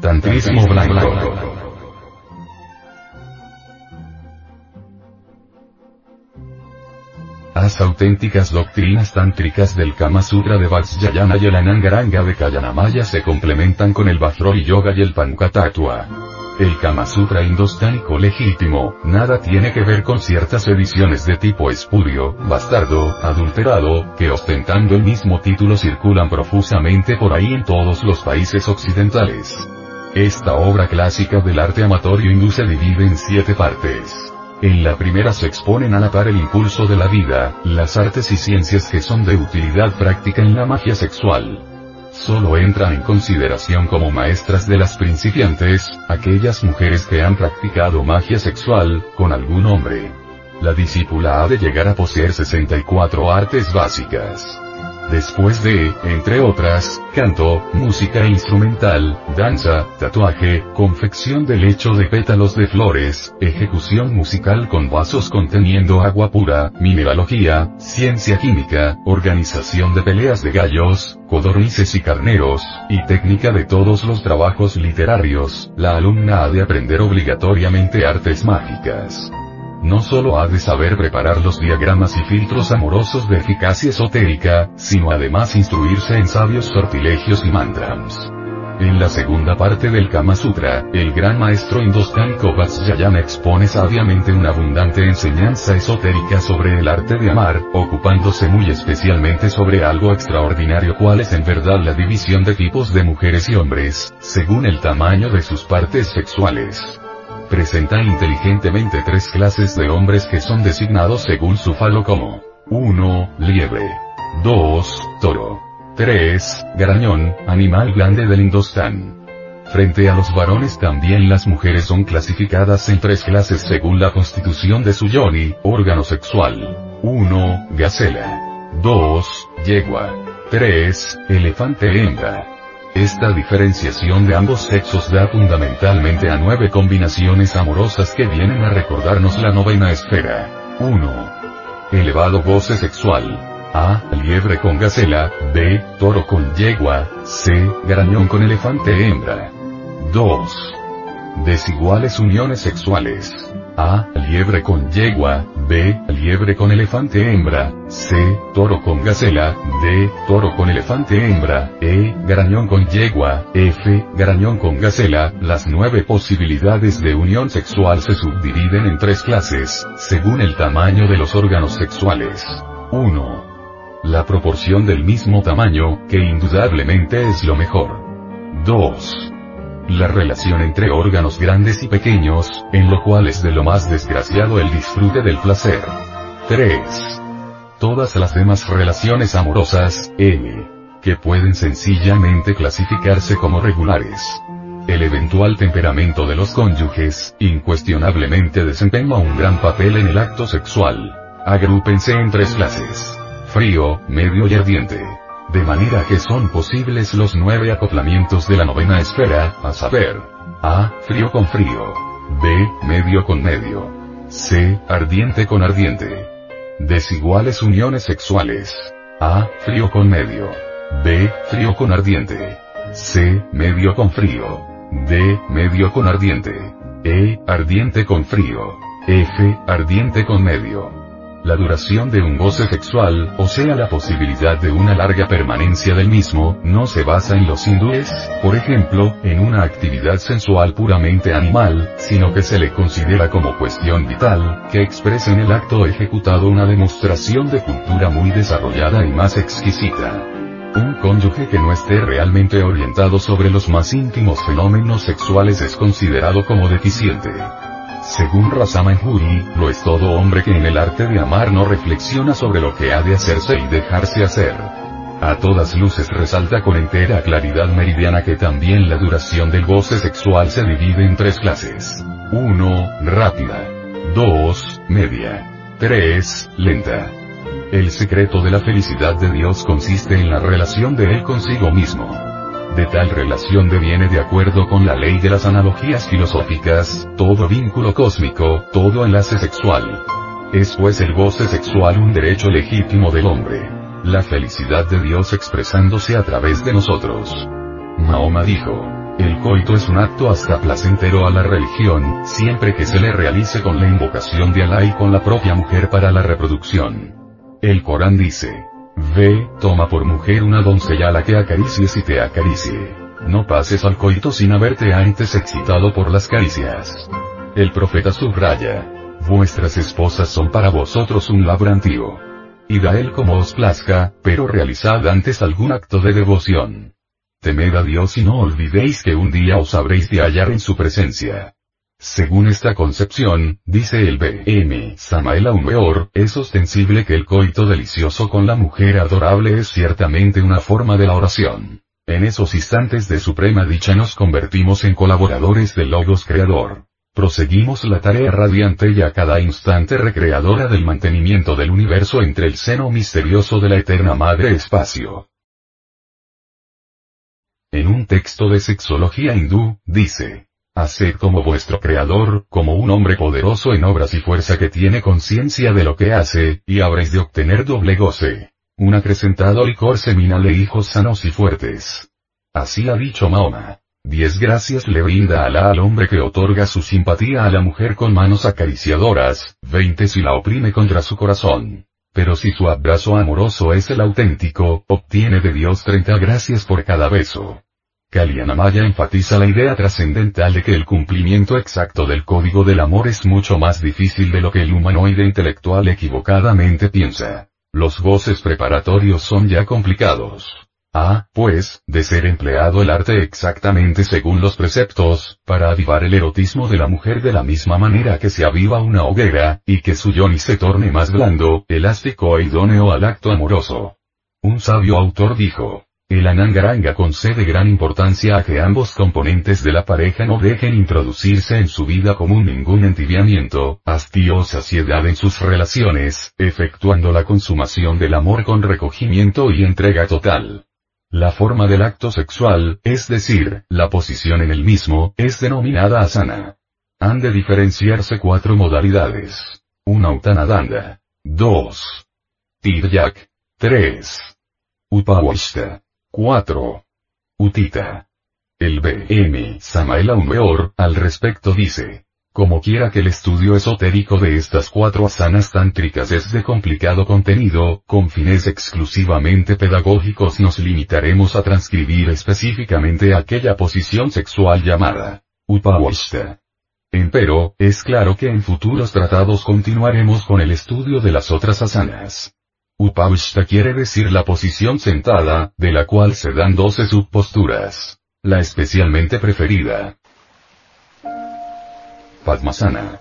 Tantrismo blanco. Las auténticas doctrinas tántricas del Kama Sutra de Vajrayana y el Anangaranga de Kayanamaya se complementan con el Vajrayana Yoga y el Pankatatua. El Kama Sutra indostánico legítimo, nada tiene que ver con ciertas ediciones de tipo espurio, bastardo, adulterado, que ostentando el mismo título circulan profusamente por ahí en todos los países occidentales. Esta obra clásica del arte amatorio hindú se divide en siete partes. En la primera se exponen a la par el impulso de la vida, las artes y ciencias que son de utilidad práctica en la magia sexual. Solo entran en consideración como maestras de las principiantes, aquellas mujeres que han practicado magia sexual, con algún hombre. La discípula ha de llegar a poseer 64 artes básicas. Después de, entre otras, canto, música instrumental, danza, tatuaje, confección de lecho de pétalos de flores, ejecución musical con vasos conteniendo agua pura, mineralogía, ciencia química, organización de peleas de gallos, codornices y carneros, y técnica de todos los trabajos literarios, la alumna ha de aprender obligatoriamente artes mágicas. No solo ha de saber preparar los diagramas y filtros amorosos de eficacia esotérica, sino además instruirse en sabios sortilegios y mantras. En la segunda parte del Kama Sutra, el gran maestro indostánico Vajrayana expone sabiamente una abundante enseñanza esotérica sobre el arte de amar, ocupándose muy especialmente sobre algo extraordinario cual es en verdad la división de tipos de mujeres y hombres, según el tamaño de sus partes sexuales presenta inteligentemente tres clases de hombres que son designados según su falo como 1. Liebre. 2. Toro. 3. Garañón, animal grande del Indostán. Frente a los varones también las mujeres son clasificadas en tres clases según la constitución de su yoni, órgano sexual. 1. Gacela. 2. Yegua. 3. Elefante hembra. Esta diferenciación de ambos sexos da fundamentalmente a nueve combinaciones amorosas que vienen a recordarnos la novena esfera. 1. Elevado goce sexual. A. Liebre con gacela. B. Toro con yegua. C. Garañón con elefante hembra. 2. Desiguales uniones sexuales. A. Liebre con yegua. B. Liebre con elefante hembra. C. Toro con gacela. D. Toro con elefante hembra. E. Garañón con yegua. F. Garañón con gacela. Las nueve posibilidades de unión sexual se subdividen en tres clases, según el tamaño de los órganos sexuales. 1. La proporción del mismo tamaño, que indudablemente es lo mejor. 2 la relación entre órganos grandes y pequeños, en lo cual es de lo más desgraciado el disfrute del placer. 3. Todas las demás relaciones amorosas, M. Que pueden sencillamente clasificarse como regulares. El eventual temperamento de los cónyuges, incuestionablemente desempeña un gran papel en el acto sexual. Agrúpense en tres clases. Frío, medio y ardiente de manera que son posibles los nueve acoplamientos de la novena esfera, a saber, A, frío con frío, B, medio con medio, C, ardiente con ardiente. Desiguales uniones sexuales. A, frío con medio, B, frío con ardiente, C, medio con frío, D, medio con ardiente, E, ardiente con frío, F, ardiente con medio. La duración de un goce sexual, o sea la posibilidad de una larga permanencia del mismo, no se basa en los hindúes, por ejemplo, en una actividad sensual puramente animal, sino que se le considera como cuestión vital, que expresa en el acto ejecutado una demostración de cultura muy desarrollada y más exquisita. Un cónyuge que no esté realmente orientado sobre los más íntimos fenómenos sexuales es considerado como deficiente. Según Rasaman Juri, lo es todo hombre que en el arte de amar no reflexiona sobre lo que ha de hacerse y dejarse hacer. A todas luces resalta con entera claridad meridiana que también la duración del goce sexual se divide en tres clases. 1. Rápida. 2. Media. 3. Lenta. El secreto de la felicidad de Dios consiste en la relación de Él consigo mismo. De tal relación deviene de acuerdo con la ley de las analogías filosóficas, todo vínculo cósmico, todo enlace sexual. Es pues el goce sexual un derecho legítimo del hombre. La felicidad de Dios expresándose a través de nosotros. Mahoma dijo, El coito es un acto hasta placentero a la religión, siempre que se le realice con la invocación de Alá y con la propia mujer para la reproducción. El Corán dice, Ve, toma por mujer una doncella a la que acaricies y te acaricie. No pases al coito sin haberte antes excitado por las caricias. El profeta subraya, Vuestras esposas son para vosotros un laborantio. Id a él como os plazca, pero realizad antes algún acto de devoción. Temed a Dios y no olvidéis que un día os habréis de hallar en su presencia. Según esta concepción, dice el B.M. Samael Aumeor, es ostensible que el coito delicioso con la mujer adorable es ciertamente una forma de la oración. En esos instantes de suprema dicha nos convertimos en colaboradores del Logos Creador. Proseguimos la tarea radiante y a cada instante recreadora del mantenimiento del universo entre el seno misterioso de la eterna Madre Espacio. En un texto de sexología hindú, dice, Haced como vuestro creador, como un hombre poderoso en obras y fuerza que tiene conciencia de lo que hace, y habréis de obtener doble goce. Un acrecentado licor seminal de hijos sanos y fuertes. Así ha dicho Mahoma. Diez gracias le brinda Alá al hombre que otorga su simpatía a la mujer con manos acariciadoras, veinte si la oprime contra su corazón. Pero si su abrazo amoroso es el auténtico, obtiene de Dios 30 gracias por cada beso. Kalyanamaya enfatiza la idea trascendental de que el cumplimiento exacto del código del amor es mucho más difícil de lo que el humanoide intelectual equivocadamente piensa. Los goces preparatorios son ya complicados. Ah, pues, de ser empleado el arte exactamente según los preceptos, para avivar el erotismo de la mujer de la misma manera que se aviva una hoguera, y que su yoni se torne más blando, elástico e idóneo al acto amoroso. Un sabio autor dijo, el anangaranga concede gran importancia a que ambos componentes de la pareja no dejen introducirse en su vida común ningún entibiamiento, hastío o saciedad en sus relaciones, efectuando la consumación del amor con recogimiento y entrega total. La forma del acto sexual, es decir, la posición en el mismo, es denominada asana. Han de diferenciarse cuatro modalidades. 1. Uttanadanda. 2. Tiryak. 3. Upawashta. 4. Utita. El B.M. Samael Aumeor, al respecto dice, como quiera que el estudio esotérico de estas cuatro asanas tántricas es de complicado contenido, con fines exclusivamente pedagógicos nos limitaremos a transcribir específicamente aquella posición sexual llamada Upawashta. Empero, es claro que en futuros tratados continuaremos con el estudio de las otras asanas. Upawashta quiere decir la posición sentada, de la cual se dan doce subposturas. La especialmente preferida, Padmasana.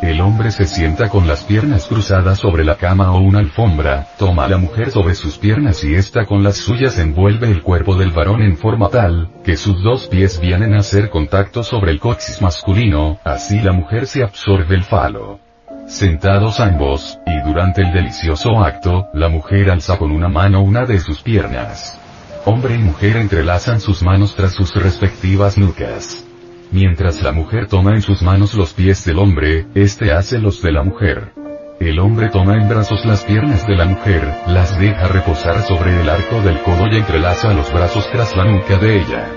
El hombre se sienta con las piernas cruzadas sobre la cama o una alfombra, toma a la mujer sobre sus piernas y ésta con las suyas envuelve el cuerpo del varón en forma tal, que sus dos pies vienen a hacer contacto sobre el coxis masculino, así la mujer se absorbe el falo. Sentados ambos, y durante el delicioso acto, la mujer alza con una mano una de sus piernas. Hombre y mujer entrelazan sus manos tras sus respectivas nucas. Mientras la mujer toma en sus manos los pies del hombre, éste hace los de la mujer. El hombre toma en brazos las piernas de la mujer, las deja reposar sobre el arco del codo y entrelaza los brazos tras la nuca de ella.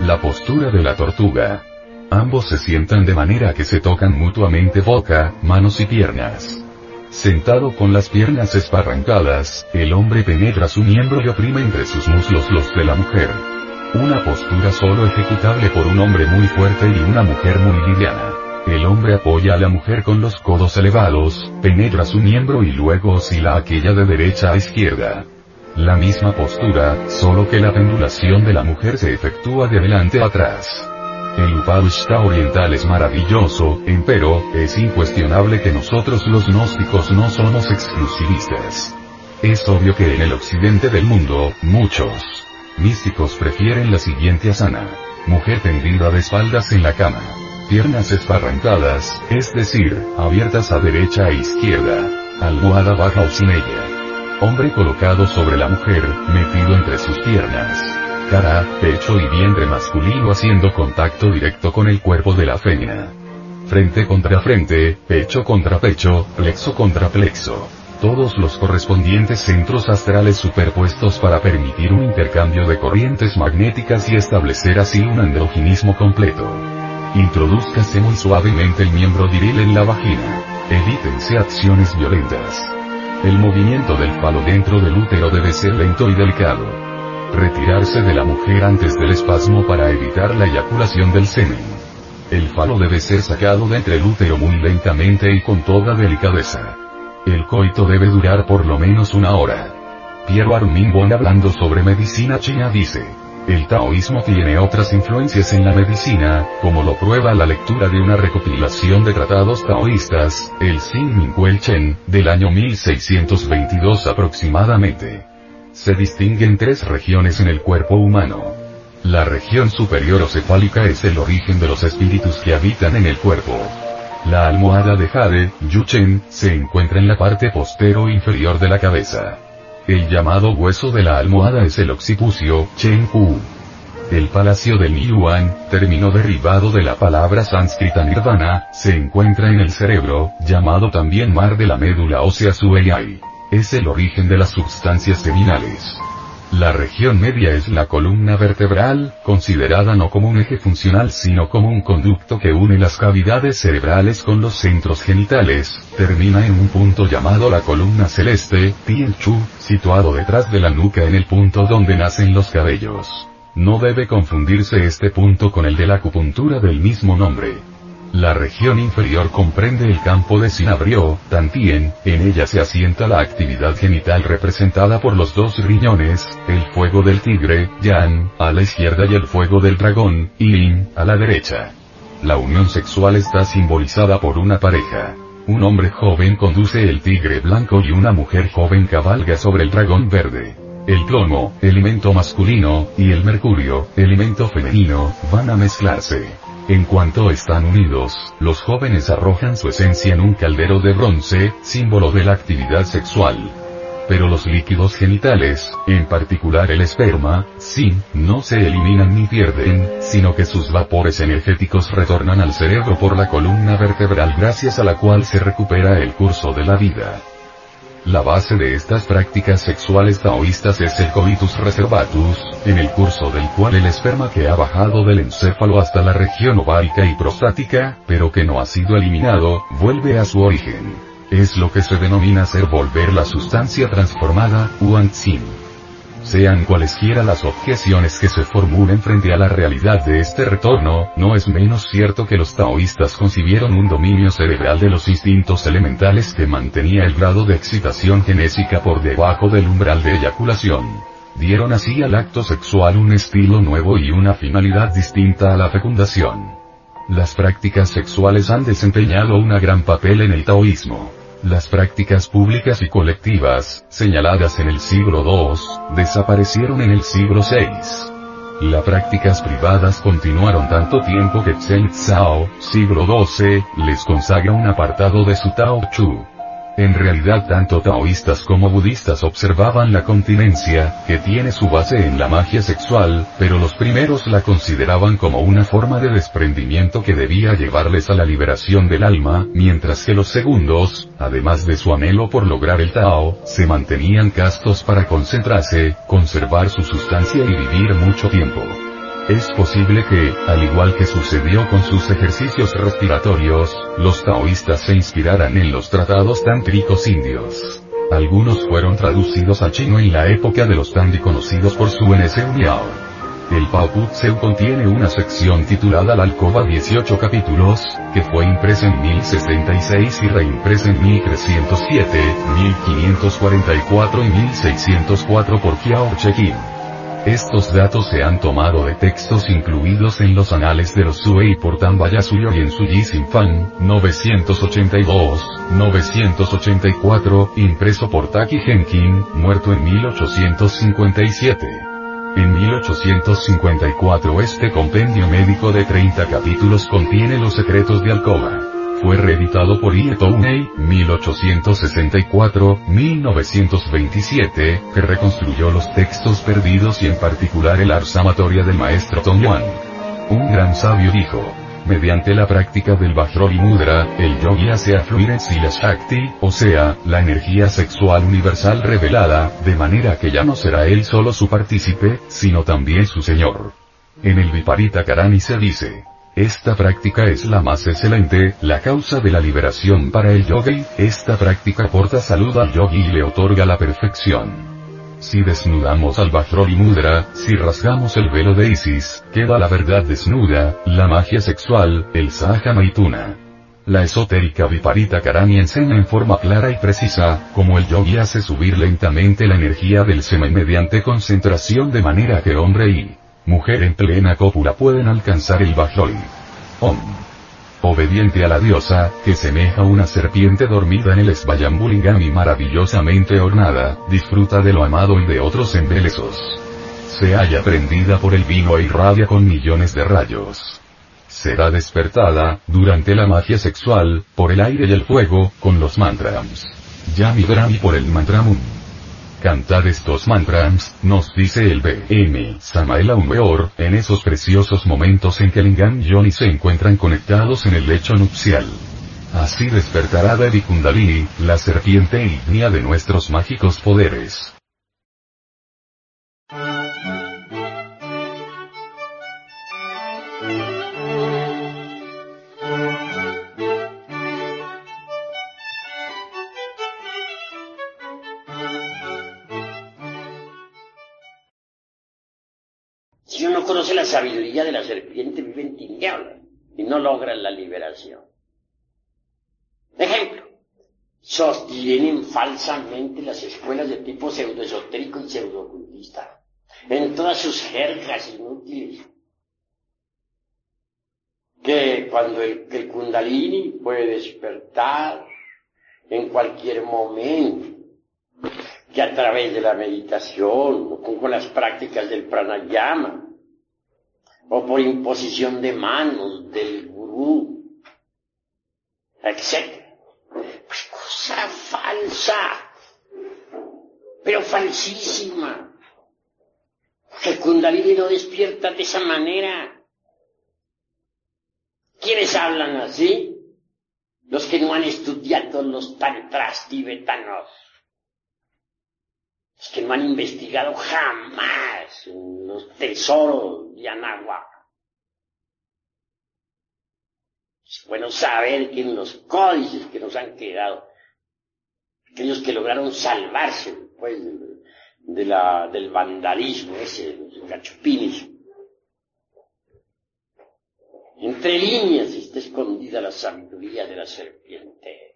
La postura de la tortuga. Ambos se sientan de manera que se tocan mutuamente boca, manos y piernas. Sentado con las piernas esparrancadas, el hombre penetra su miembro y oprime entre sus muslos los de la mujer. Una postura solo ejecutable por un hombre muy fuerte y una mujer muy liviana. El hombre apoya a la mujer con los codos elevados, penetra su miembro y luego oscila aquella de derecha a izquierda. La misma postura, solo que la pendulación de la mujer se efectúa de adelante a atrás. El Upavishta oriental es maravilloso, empero, es incuestionable que nosotros los gnósticos no somos exclusivistas. Es obvio que en el occidente del mundo, muchos, Místicos prefieren la siguiente asana. Mujer tendida de espaldas en la cama. Piernas esparrancadas, es decir, abiertas a derecha e izquierda. Almohada baja o sin ella. Hombre colocado sobre la mujer, metido entre sus piernas. Cara, pecho y vientre masculino haciendo contacto directo con el cuerpo de la fémina. Frente contra frente, pecho contra pecho, plexo contra plexo todos los correspondientes centros astrales superpuestos para permitir un intercambio de magnéticas y establecer así un androginismo completo. Introduzcase muy suavemente el miembro viril en la vagina. Evítense acciones violentas. El movimiento del falo dentro del útero debe ser lento y delicado. Retirarse de la mujer antes del espasmo para evitar la eyaculación del semen. El falo debe ser sacado de entre el útero muy lentamente y con toda delicadeza. El coito debe durar por lo menos una hora. Pierre Armin hablando sobre medicina china dice, el taoísmo tiene otras influencias en la medicina, como lo prueba la lectura de una recopilación de tratados taoístas, el Xin Mingguel Chen, del año 1622 aproximadamente. Se distinguen tres regiones en el cuerpo humano. La región superior o cefálica es el origen de los espíritus que habitan en el cuerpo. La almohada de Jade, Chen, se encuentra en la parte postero inferior de la cabeza. El llamado hueso de la almohada es el occipucio, Chen Hu. El palacio del Niyuan, término derivado de la palabra sánscrita nirvana, se encuentra en el cerebro, llamado también mar de la médula ósea Sueyai. Es el origen de las sustancias seminales. La región media es la columna vertebral, considerada no como un eje funcional sino como un conducto que une las cavidades cerebrales con los centros genitales, termina en un punto llamado la columna celeste, Tien Chu, situado detrás de la nuca en el punto donde nacen los cabellos. No debe confundirse este punto con el de la acupuntura del mismo nombre. La región inferior comprende el campo de Sinabrio, Tantien, en ella se asienta la actividad genital representada por los dos riñones, el fuego del tigre, Yan, a la izquierda y el fuego del dragón, Yin, a la derecha. La unión sexual está simbolizada por una pareja. Un hombre joven conduce el tigre blanco y una mujer joven cabalga sobre el dragón verde. El plomo, elemento masculino, y el mercurio, elemento femenino, van a mezclarse. En cuanto están unidos, los jóvenes arrojan su esencia en un caldero de bronce, símbolo de la actividad sexual. Pero los líquidos genitales, en particular el esperma, sí, no se eliminan ni pierden, sino que sus vapores energéticos retornan al cerebro por la columna vertebral gracias a la cual se recupera el curso de la vida. La base de estas prácticas sexuales taoístas es el coitus reservatus, en el curso del cual el esperma que ha bajado del encéfalo hasta la región ovárica y prostática, pero que no ha sido eliminado, vuelve a su origen. Es lo que se denomina ser volver la sustancia transformada, Huan sean cualesquiera las objeciones que se formulen frente a la realidad de este retorno, no es menos cierto que los taoístas concibieron un dominio cerebral de los instintos elementales que mantenía el grado de excitación genésica por debajo del umbral de eyaculación. Dieron así al acto sexual un estilo nuevo y una finalidad distinta a la fecundación. Las prácticas sexuales han desempeñado un gran papel en el taoísmo. Las prácticas públicas y colectivas, señaladas en el siglo II, desaparecieron en el siglo VI. Las prácticas privadas continuaron tanto tiempo que Chen Tsao, siglo XII, les consagra un apartado de su Tao Chu. En realidad tanto taoístas como budistas observaban la continencia, que tiene su base en la magia sexual, pero los primeros la consideraban como una forma de desprendimiento que debía llevarles a la liberación del alma, mientras que los segundos, además de su anhelo por lograr el Tao, se mantenían castos para concentrarse, conservar su sustancia y vivir mucho tiempo. Es posible que, al igual que sucedió con sus ejercicios respiratorios, los taoístas se inspiraran en los tratados tántricos indios. Algunos fueron traducidos al chino en la época de los Tandi conocidos por su NSU Miao. El Pao Tseu contiene una sección titulada La Alcoba 18 capítulos, que fue impresa en 1066 y reimpresa en 1307, 1544 y 1604 por Kiao Chekin. Estos datos se han tomado de textos incluidos en los anales de los Suei por Tambayasuyo y en Suyi Sinfan, 982, 984, impreso por Taki Genkin, muerto en 1857. En 1854 este compendio médico de 30 capítulos contiene los secretos de Alcoba. Fue reeditado por Ie 1864-1927, que reconstruyó los textos perdidos y en particular el arsamatoria del maestro Tong Yuan. Un gran sabio dijo, mediante la práctica del Vajroli Mudra, el yogi hace afluir en sí la Shakti, o sea, la energía sexual universal revelada, de manera que ya no será él solo su partícipe, sino también su señor. En el Viparita Karani se dice, esta práctica es la más excelente, la causa de la liberación para el yogi, esta práctica aporta salud al yogi y le otorga la perfección. Si desnudamos al Vajroli Mudra, si rasgamos el velo de Isis, queda la verdad desnuda, la magia sexual, el Sahaja Maituna. La esotérica Viparita Karani enseña en forma clara y precisa, cómo el yogi hace subir lentamente la energía del semen mediante concentración de manera que hombre y mujer en plena cópula pueden alcanzar el Bajroli. Om. Obediente a la diosa, que semeja una serpiente dormida en el Svayambulingami maravillosamente ornada, disfruta de lo amado y de otros embelesos. Se halla prendida por el vino e irradia con millones de rayos. Será despertada, durante la magia sexual, por el aire y el fuego, con los mantras. Yami Brahmi por el mantramum. Cantar estos mantras, nos dice el B.M. Samael Weor, en esos preciosos momentos en que Lingam y Yoni se encuentran conectados en el lecho nupcial. Así despertará Devi Kundalini, la serpiente ígnea de nuestros mágicos poderes. Conoce la sabiduría de la serpiente, vive en tinieblas y no logra la liberación. Ejemplo, sostienen falsamente las escuelas de tipo pseudoesotérico y pseudocultista, en todas sus jergas inútiles. Que cuando el, el kundalini puede despertar en cualquier momento, que a través de la meditación o con las prácticas del pranayama, o por imposición de manos del gurú, etc. Pues cosa falsa, pero falsísima. Que Kundalini no despierta de esa manera. ¿Quiénes hablan así? Los que no han estudiado los tantras tibetanos. Los que no han investigado jamás los tesoros de Anáhuac. Es bueno saber que en los códices que nos han quedado, aquellos que lograron salvarse pues, de la, del vandalismo ese, los gachupines, entre líneas está escondida la sabiduría de la serpiente.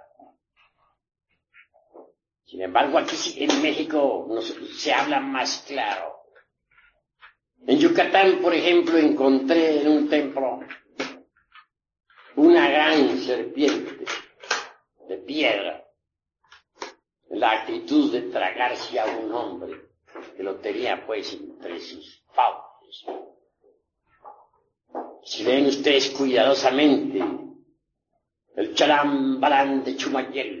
Sin embargo, aquí en México se habla más claro. En Yucatán, por ejemplo, encontré en un templo una gran serpiente de piedra, la actitud de tragarse a un hombre que lo tenía pues entre sus fauces. Si ven ustedes cuidadosamente el chalambalán de Chumayel,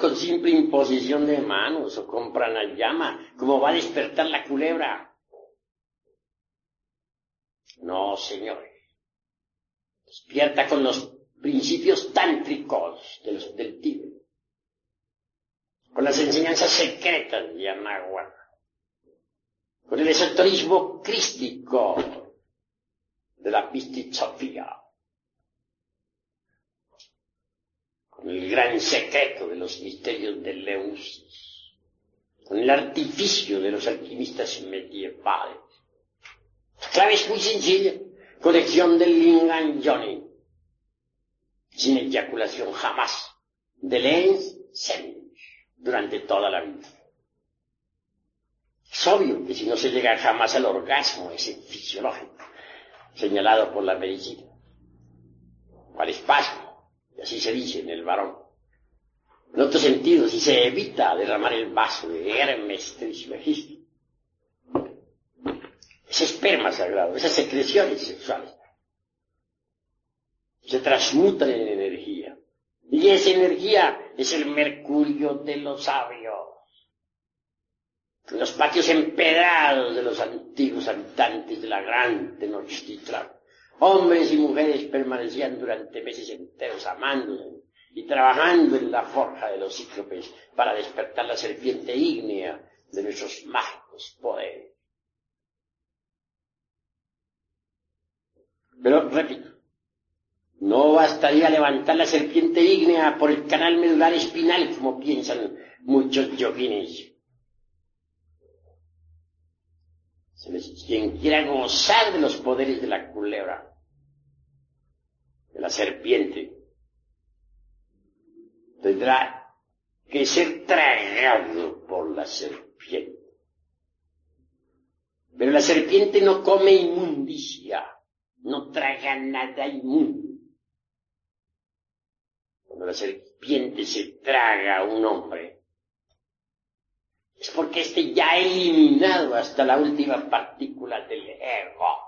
Con simple imposición de manos o con pranayama como va a despertar la culebra. No, señores. Despierta con los principios tántricos de los, del Tíbet. Con las enseñanzas secretas de Yamaguara. Con el esoterismo crístico de la Pistisofía, con el gran secreto de los misterios de Leusis, con el artificio de los alquimistas medievales. La clave es muy sencilla, conexión del Lingan Johnny, sin eyaculación jamás, de Lens durante toda la vida. Es obvio que si no se llega jamás al orgasmo ese fisiológico, señalado por la medicina, o al espasmo, y así se dice en el varón. En otro sentido, si se evita derramar el vaso de Hermes Trismegisto, ese esperma sagrado, esas secreciones sexuales, se transmutan en energía. Y esa energía es el mercurio de los sabios. Los patios empedrados de los antiguos habitantes de la gran Tenochtitlan, hombres y mujeres permanecían durante meses enteros amándose y trabajando en la forja de los cíclopes para despertar la serpiente ígnea de nuestros mágicos poderes. Pero, repito, no bastaría levantar la serpiente ígnea por el canal medular espinal, como piensan muchos yoguines. Quien quiera gozar de los poderes de la culebra, la serpiente, tendrá que ser tragado por la serpiente. Pero la serpiente no come inmundicia, no traga nada inmundo. Cuando la serpiente se traga a un hombre, es porque éste ya ha eliminado hasta la última partícula del ego.